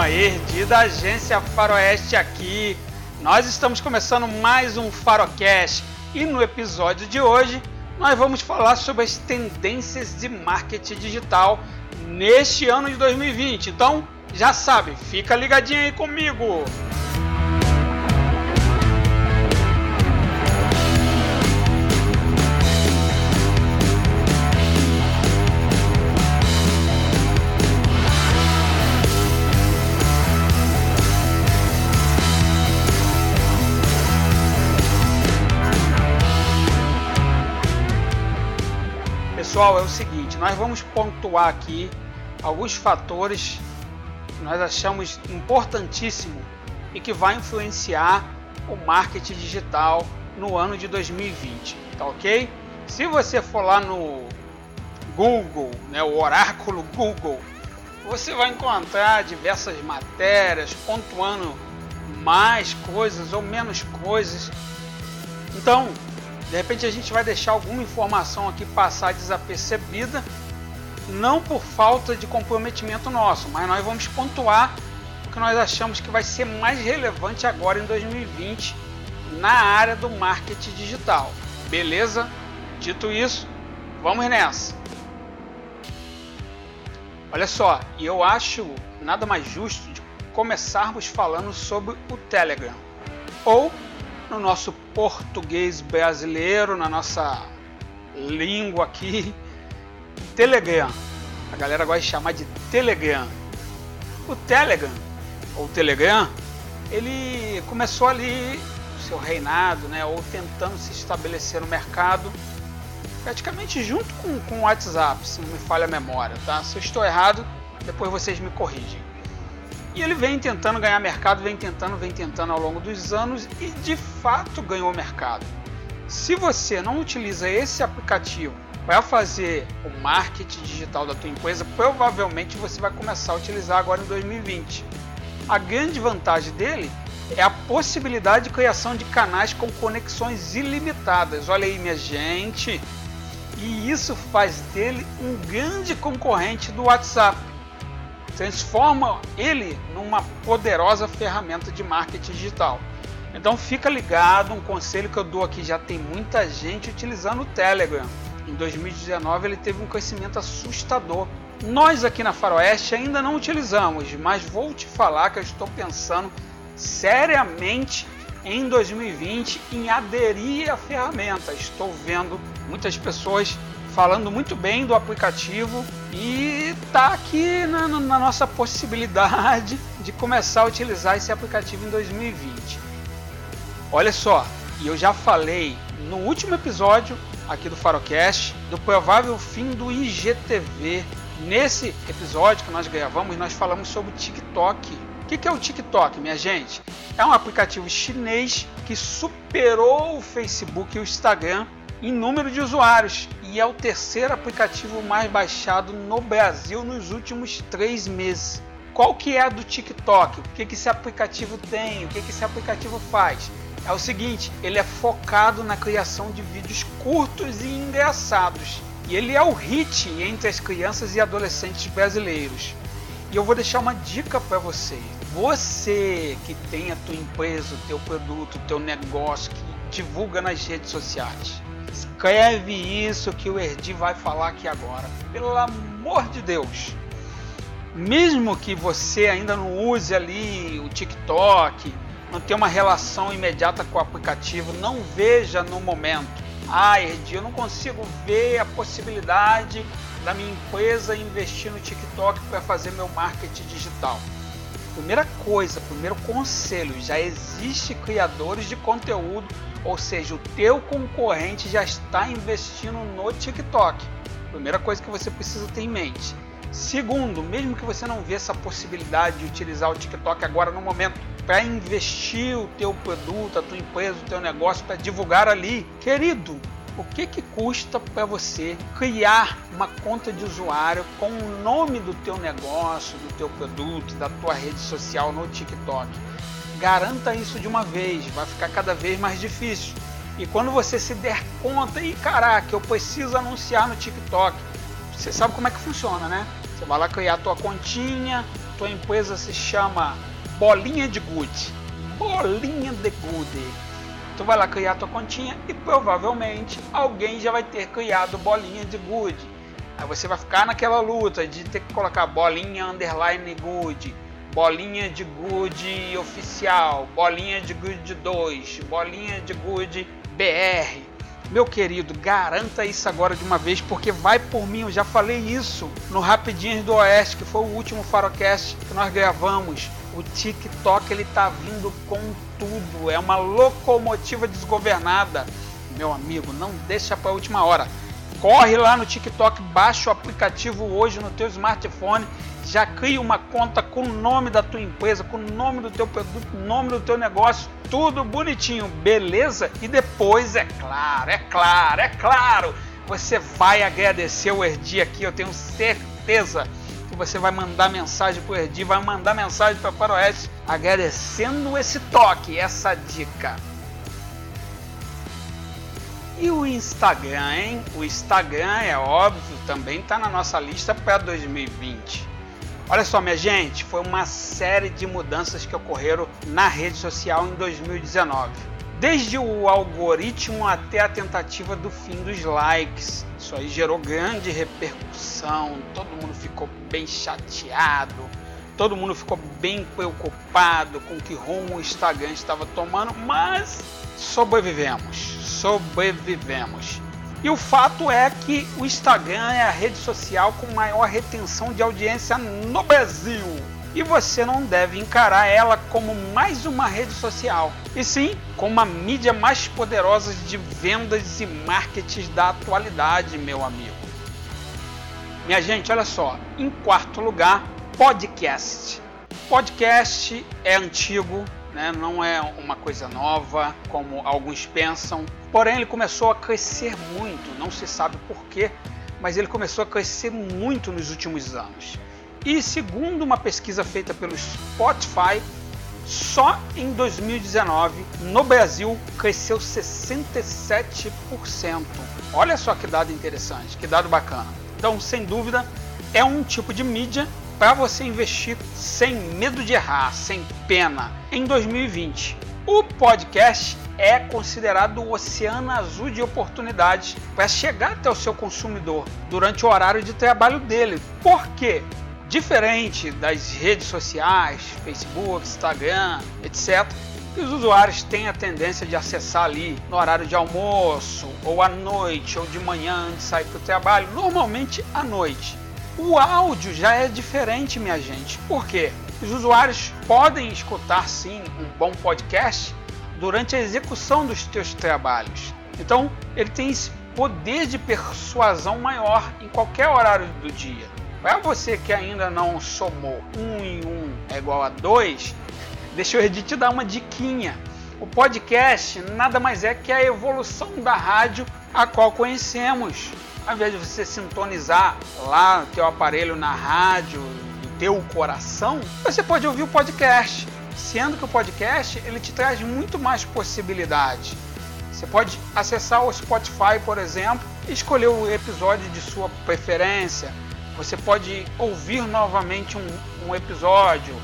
Fala turma, Erdi da agência Faroeste aqui. Nós estamos começando mais um Farocast e no episódio de hoje nós vamos falar sobre as tendências de marketing digital neste ano de 2020. Então, já sabe, fica ligadinho aí comigo. Pessoal, é o seguinte, nós vamos pontuar aqui alguns fatores que nós achamos importantíssimo e que vai influenciar o marketing digital no ano de 2020, tá ok? Se você for lá no Google, né, o oráculo Google, você vai encontrar diversas matérias pontuando mais coisas ou menos coisas. Então, de repente a gente vai deixar alguma informação aqui passar desapercebida, não por falta de comprometimento nosso, mas nós vamos pontuar o que nós achamos que vai ser mais relevante agora em 2020 na área do marketing digital. Beleza? Dito isso, vamos nessa. Olha só, e eu acho nada mais justo de começarmos falando sobre o Telegram ou no nosso português brasileiro, na nossa língua aqui, Telegram. A galera gosta de chamar de Telegram. O Telegram, ou Telegram, ele começou ali seu reinado, né, ou tentando se estabelecer no mercado, praticamente junto com, com o WhatsApp, se não me falha a memória, tá? Se eu estou errado, depois vocês me corrigem. E ele vem tentando ganhar mercado, vem tentando, vem tentando ao longo dos anos e de fato ganhou mercado. Se você não utiliza esse aplicativo para fazer o marketing digital da tua empresa, provavelmente você vai começar a utilizar agora em 2020. A grande vantagem dele é a possibilidade de criação de canais com conexões ilimitadas. Olha aí, minha gente. E isso faz dele um grande concorrente do WhatsApp transforma ele numa poderosa ferramenta de marketing digital. Então fica ligado, um conselho que eu dou aqui, já tem muita gente utilizando o Telegram. Em 2019 ele teve um crescimento assustador. Nós aqui na Faroeste ainda não utilizamos, mas vou te falar que eu estou pensando seriamente em 2020 em aderir à ferramenta. Estou vendo muitas pessoas falando muito bem do aplicativo e tá aqui na, na, nossa possibilidade de começar a utilizar esse aplicativo em 2020. Olha só, e eu já falei no último episódio aqui do Farocast do provável fim do IGTV. Nesse episódio que nós gravamos, nós falamos sobre o TikTok. O que é o TikTok, minha gente? É um aplicativo chinês que superou o Facebook e o Instagram em número de usuários e é o terceiro aplicativo mais baixado no Brasil nos últimos três meses. Qual que é a do TikTok? O que, que esse aplicativo tem? O que, que esse aplicativo faz? É o seguinte, ele é focado na criação de vídeos curtos e engraçados. E ele é o hit entre as crianças e adolescentes brasileiros. E eu vou deixar uma dica para você. Você que tem a tua empresa, o teu produto, o teu negócio, que divulga nas redes sociais Escreve isso que o Erdi vai falar aqui agora. Pelo amor de Deus. Mesmo que você ainda não use ali o TikTok, não tenha uma relação imediata com o aplicativo, não veja no momento. Ah, Erdi, eu não consigo ver a possibilidade da minha empresa investir no TikTok para fazer meu marketing digital. Primeira coisa, primeiro conselho, já existe criadores de conteúdo ou seja, o teu concorrente já está investindo no TikTok. Primeira coisa que você precisa ter em mente. Segundo, mesmo que você não vê essa possibilidade de utilizar o TikTok agora no momento para investir o teu produto, a tua empresa, o teu negócio para divulgar ali, querido, o que que custa para você criar uma conta de usuário com o nome do teu negócio, do teu produto, da tua rede social no TikTok? Garanta isso de uma vez, vai ficar cada vez mais difícil. E quando você se der conta, e caraca, eu preciso anunciar no TikTok, você sabe como é que funciona, né? Você vai lá criar a tua continha, tua empresa se chama Bolinha de Good. Bolinha de Good. Tu vai lá criar tua continha e provavelmente alguém já vai ter criado bolinha de good. Aí você vai ficar naquela luta de ter que colocar bolinha underline good, bolinha de good oficial, bolinha de good 2, bolinha de good BR. Meu querido, garanta isso agora de uma vez, porque vai por mim. Eu já falei isso no Rapidinhos do Oeste, que foi o último Farocast que nós gravamos. O TikTok ele tá vindo com tudo, é uma locomotiva desgovernada. Meu amigo, não deixa para a última hora. Corre lá no TikTok, baixa o aplicativo hoje no teu smartphone, já cria uma conta com o nome da tua empresa, com o nome do teu produto, nome do teu negócio, tudo bonitinho, beleza? E depois, é claro, é claro, é claro, você vai agradecer o Erdi aqui, eu tenho certeza que você vai mandar mensagem para o Erdi, vai mandar mensagem para Faroeste agradecendo esse toque, essa dica. E o Instagram, hein? O Instagram, é óbvio, também está na nossa lista para 2020. Olha só, minha gente, foi uma série de mudanças que ocorreram na rede social em 2019. Desde o algoritmo até a tentativa do fim dos likes. Isso aí gerou grande repercussão, todo mundo ficou bem chateado, todo mundo ficou bem preocupado com que rumo o Instagram estava tomando, mas sobrevivemos, sobrevivemos. E o fato é que o Instagram é a rede social com maior retenção de audiência no Brasil. E você não deve encarar ela como mais uma rede social, e sim como uma mídia mais poderosa de vendas e marketing da atualidade, meu amigo. Minha gente, olha só, em quarto lugar, podcast. Podcast é antigo, né? não é uma coisa nova, como alguns pensam. Porém, ele começou a crescer muito, não se sabe porquê, mas ele começou a crescer muito nos últimos anos. E segundo uma pesquisa feita pelo Spotify, só em 2019 no Brasil cresceu 67%. Olha só que dado interessante, que dado bacana. Então, sem dúvida, é um tipo de mídia para você investir sem medo de errar, sem pena. Em 2020, o podcast é considerado o oceano azul de oportunidades para chegar até o seu consumidor durante o horário de trabalho dele. Por quê? Diferente das redes sociais, Facebook, Instagram, etc., os usuários têm a tendência de acessar ali no horário de almoço, ou à noite, ou de manhã antes de sair para o trabalho, normalmente à noite. O áudio já é diferente, minha gente. Por quê? Os usuários podem escutar sim um bom podcast durante a execução dos seus trabalhos. Então, ele tem esse poder de persuasão maior em qualquer horário do dia. Para você que ainda não somou 1 um em 1 um é igual a 2, deixa eu te dar uma diquinha. O podcast nada mais é que a evolução da rádio a qual conhecemos ao invés de você sintonizar lá teu aparelho na rádio, do teu coração, você pode ouvir o podcast. Sendo que o podcast ele te traz muito mais possibilidades. Você pode acessar o Spotify, por exemplo, e escolher o episódio de sua preferência. Você pode ouvir novamente um, um episódio,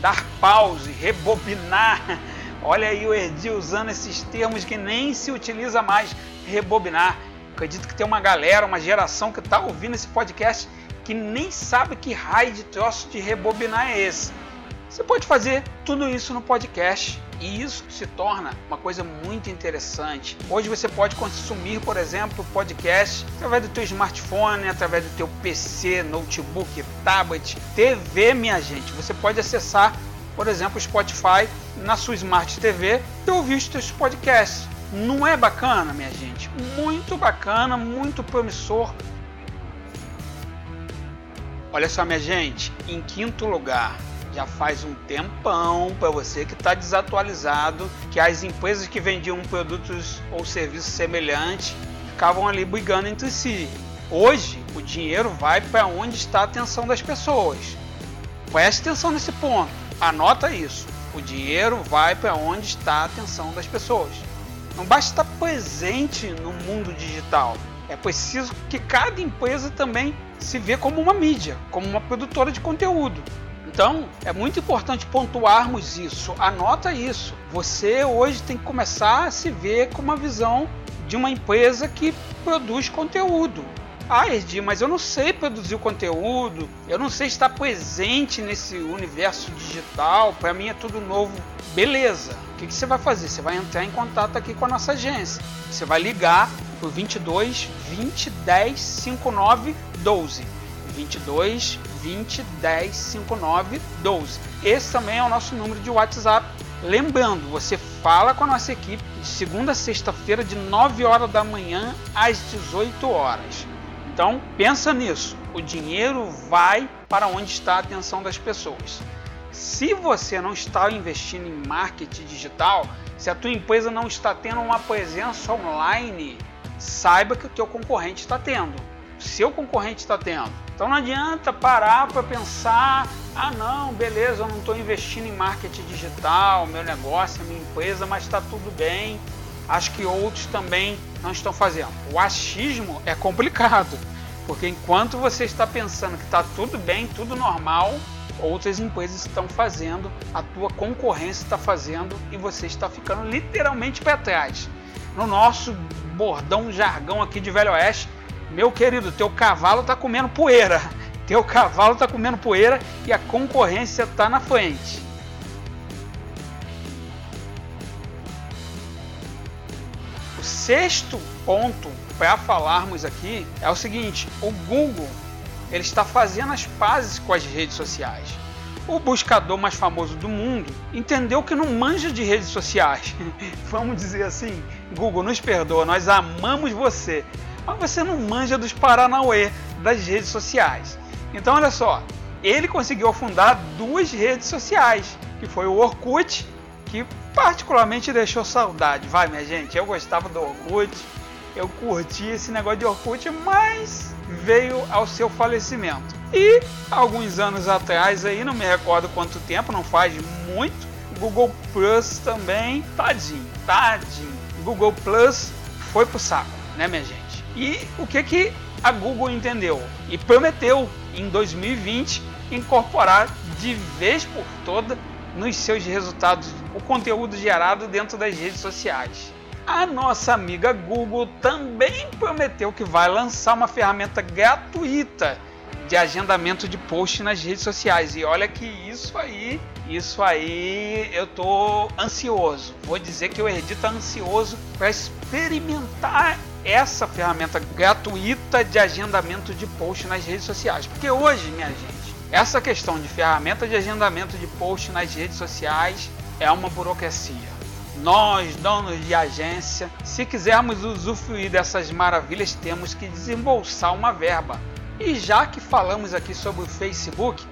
dar pause, rebobinar. Olha aí o Erdi usando esses termos que nem se utiliza mais, rebobinar. Acredito que tem uma galera, uma geração que está ouvindo esse podcast que nem sabe que raio de troço de rebobinar é esse. Você pode fazer tudo isso no podcast e isso se torna uma coisa muito interessante. Hoje você pode consumir, por exemplo, podcast através do teu smartphone, através do teu PC, notebook, tablet, TV, minha gente. Você pode acessar, por exemplo, o Spotify na sua Smart TV e ouvir os teus podcasts. Não é bacana, minha gente? Muito bacana, muito promissor. Olha só, minha gente, em quinto lugar, já faz um tempão para você que está desatualizado, que as empresas que vendiam produtos ou serviços semelhantes ficavam ali brigando entre si. Hoje, o dinheiro vai para onde está a atenção das pessoas. Preste atenção nesse ponto, anota isso. O dinheiro vai para onde está a atenção das pessoas. Não basta estar presente no mundo digital. É preciso que cada empresa também se vê como uma mídia, como uma produtora de conteúdo. Então, é muito importante pontuarmos isso. Anota isso. Você hoje tem que começar a se ver com uma visão de uma empresa que produz conteúdo. Ah, Edi, mas eu não sei produzir o conteúdo, eu não sei estar presente nesse universo digital, para mim é tudo novo. Beleza, o que, que, você vai fazer? Você vai entrar em contato aqui com a nossa agência. Você vai ligar para 22 20 10 59 12. 22 20 10 59 12. Esse também é o nosso número de WhatsApp. Lembrando, você fala com a nossa equipe de segunda a sexta-feira, de 9 horas da manhã às 18 horas. Então, pensa nisso. O dinheiro vai para onde está a atenção das pessoas. Se você não está investindo em marketing digital, se a tua empresa não está tendo uma presença online, saiba que o teu concorrente está tendo. O seu concorrente está tendo. Então não adianta parar para pensar, ah não, beleza, eu não estou investindo em marketing digital, meu negócio, minha empresa, mas está tudo bem. Acho que outros também não estão fazendo. O achismo é complicado, porque enquanto você está pensando que está tudo bem, tudo normal, outras empresas estão fazendo, a tua concorrência está fazendo e você está ficando literalmente para trás. No nosso bordão jargão aqui de Velho Oeste, meu querido, teu cavalo está comendo poeira. Teu cavalo está comendo poeira e a concorrência está na frente. Sexto ponto para falarmos aqui é o seguinte: o Google ele está fazendo as pazes com as redes sociais. O buscador mais famoso do mundo entendeu que não manja de redes sociais. Vamos dizer assim, Google nos perdoa, nós amamos você, mas você não manja dos Paranauê das redes sociais. Então olha só, ele conseguiu fundar duas redes sociais, que foi o Orkut, que particularmente deixou saudade. Vai, minha gente, eu gostava do Orkut, eu curti esse negócio de Orkut, mas veio ao seu falecimento. E alguns anos atrás aí, não me recordo quanto tempo, não faz muito, Google Plus também, tadinho, tadinho. Google Plus foi pro saco, né, minha gente? E o que que a Google entendeu e prometeu em 2020 incorporar de vez por toda nos seus resultados o conteúdo gerado dentro das redes sociais. A nossa amiga Google também prometeu que vai lançar uma ferramenta gratuita de agendamento de post nas redes sociais. E olha que isso aí, isso aí eu tô ansioso. Vou dizer que o Erdi tá ansioso para experimentar essa ferramenta gratuita de agendamento de post nas redes sociais. Porque hoje, minha gente, essa questão de ferramenta de agendamento de post nas redes sociais é uma burocracia. Nós, donos de agência, se quisermos usufruir dessas maravilhas, temos que desembolsar uma verba. E já que falamos aqui sobre o Facebook,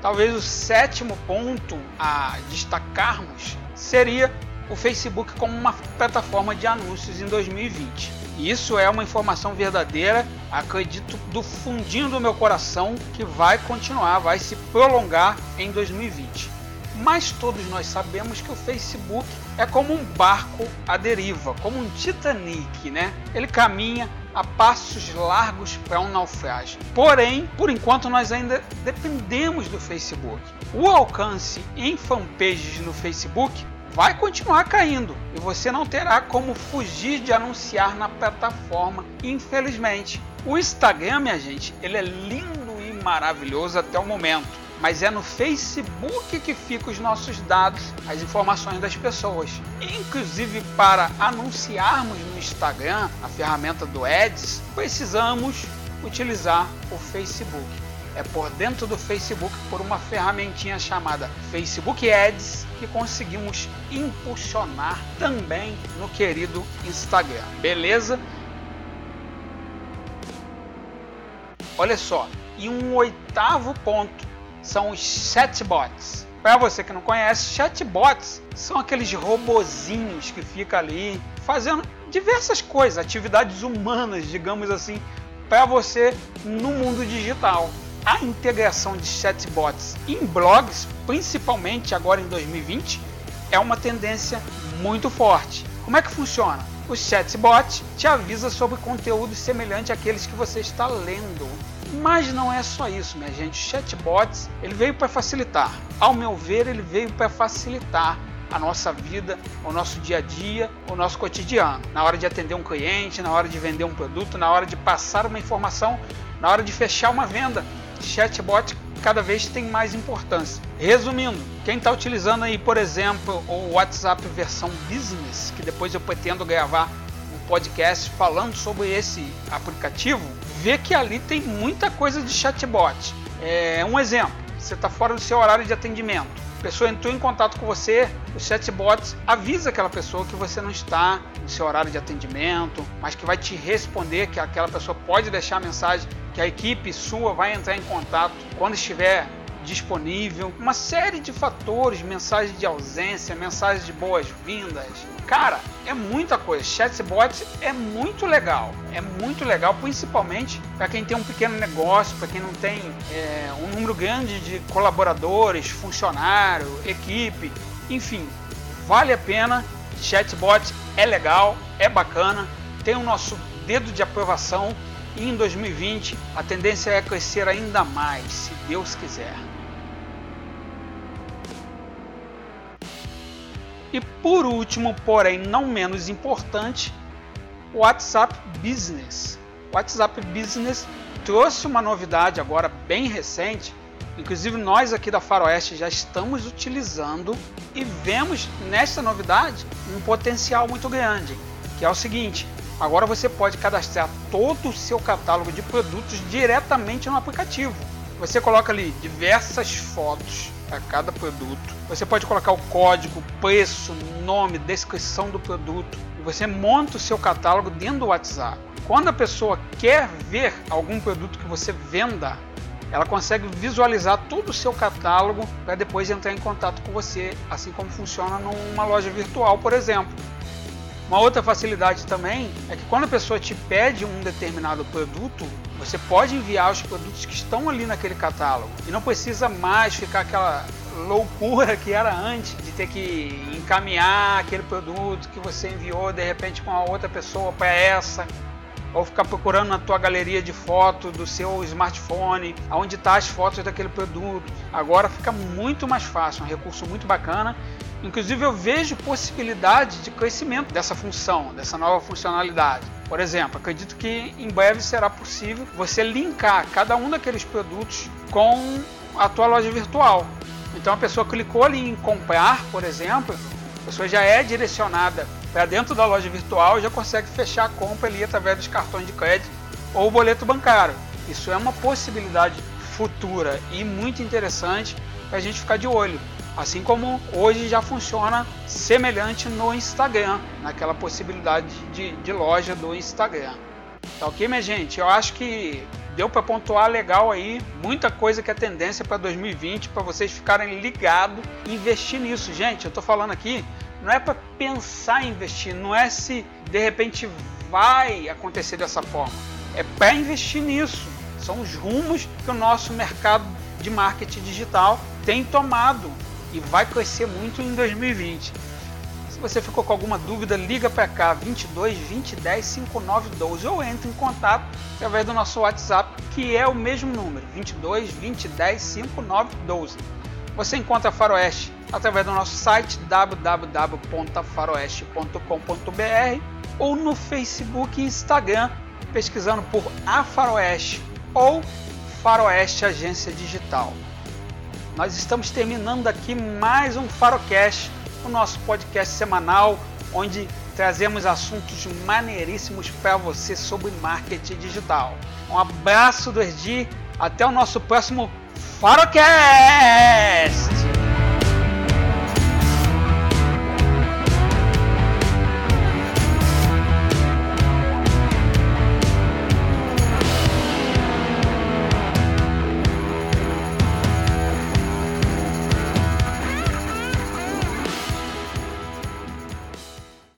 talvez o sétimo ponto a destacarmos seria o Facebook como uma plataforma de anúncios em 2020. Isso é uma informação verdadeira, acredito do fundinho do meu coração que vai continuar, vai se prolongar em 2020. Mas todos nós sabemos que o Facebook é como um barco à deriva, como um Titanic, né? Ele caminha a passos largos para um naufrágio. Porém, por enquanto nós ainda dependemos do Facebook. O alcance em fanpages no Facebook vai continuar caindo e você não terá como fugir de anunciar na plataforma, infelizmente. O Instagram, minha gente, ele é lindo e maravilhoso até o momento, mas é no Facebook que ficam os nossos dados, as informações das pessoas. Inclusive para anunciarmos no Instagram, a ferramenta do Ads, precisamos utilizar o Facebook é por dentro do Facebook por uma ferramentinha chamada Facebook Ads que conseguimos impulsionar também no querido Instagram. Beleza? Olha só, e um oitavo ponto são os chatbots. Para você que não conhece, chatbots são aqueles robozinhos que ficam ali fazendo diversas coisas, atividades humanas, digamos assim, para você no mundo digital a integração de chatbots em blogs, principalmente agora em 2020, é uma tendência muito forte. Como é que funciona? O chatbot te avisa sobre conteúdos semelhantes àqueles que você está lendo Mas não é só isso, minha gente. Chatbots, ele veio para facilitar. Ao meu ver, ele veio para facilitar a nossa vida, o nosso dia a dia, o nosso cotidiano. Na hora de atender um cliente, na hora de vender um produto, na hora de passar uma informação, na hora de fechar uma venda. Chatbot cada vez tem mais importância. Resumindo, quem está utilizando aí, por exemplo, o WhatsApp versão Business, que depois eu pretendo gravar um podcast falando sobre esse aplicativo, vê que ali tem muita coisa de chatbot. É um exemplo, você está fora do seu horário de atendimento a pessoa entrou em contato com você, o chatbot avisa aquela pessoa que você não está no seu horário de atendimento, mas que vai te responder, que aquela pessoa pode deixar a mensagem, que a equipe sua vai entrar em contato quando estiver disponível, uma série de fatores, mensagens de ausência, mensagens de boas-vindas. Cara, é muita coisa. Chatbot é muito legal, é muito legal, principalmente para quem tem um pequeno negócio, para quem não tem é, um número grande de colaboradores, funcionário, equipe, enfim, vale a pena. Chatbot é legal, é bacana, tem o nosso dedo de aprovação e em 2020 a tendência é crescer ainda mais, se Deus quiser. E por último, porém não menos importante, o WhatsApp Business. O WhatsApp Business trouxe uma novidade agora bem recente, inclusive nós aqui da Faroeste já estamos utilizando e vemos nesta novidade um potencial muito grande, que é o seguinte: agora você pode cadastrar todo o seu catálogo de produtos diretamente no aplicativo. Você coloca ali diversas fotos a cada produto. Você pode colocar o código, preço, nome, descrição do produto e você monta o seu catálogo dentro do WhatsApp. Quando a pessoa quer ver algum produto que você venda, ela consegue visualizar todo o seu catálogo para depois entrar em contato com você, assim como funciona numa loja virtual, por exemplo. Uma outra facilidade também é que quando a pessoa te pede um determinado produto, você pode enviar os produtos que estão ali naquele catálogo e não precisa mais ficar aquela loucura que era antes de ter que encaminhar aquele produto que você enviou de repente com a outra pessoa para essa ou ficar procurando na tua galeria de fotos do seu smartphone, aonde está as fotos daquele produto. Agora fica muito mais fácil, um recurso muito bacana Inclusive, eu vejo possibilidade de crescimento dessa função, dessa nova funcionalidade. Por exemplo, acredito que em breve será possível você linkar cada um daqueles produtos com a tua loja virtual. Então, a pessoa clicou ali em comprar, por exemplo, a pessoa já é direcionada para dentro da loja virtual e já consegue fechar a compra ali através dos cartões de crédito ou boleto bancário. Isso é uma possibilidade futura e muito interessante para a gente ficar de olho. Assim como hoje já funciona semelhante no Instagram, naquela possibilidade de, de loja do Instagram. Tá ok, minha gente? Eu acho que deu para pontuar legal aí, muita coisa que é tendência para 2020, para vocês ficarem ligados e investir nisso. Gente, eu estou falando aqui, não é para pensar em investir, não é se de repente vai acontecer dessa forma, é para investir nisso. São os rumos que o nosso mercado de marketing digital tem tomado e vai crescer muito em 2020. Se você ficou com alguma dúvida, liga para cá 22 2010 5912 ou entre em contato através do nosso WhatsApp, que é o mesmo número, 22 2010 5912. Você encontra a Faroeste através do nosso site www.faroeste.com.br ou no Facebook e Instagram pesquisando por A Faroeste ou Faroeste Agência Digital. Nós estamos terminando aqui mais um Farocast, o nosso podcast semanal, onde trazemos assuntos maneiríssimos para você sobre marketing digital. Um abraço do Erdi, até o nosso próximo Farocast!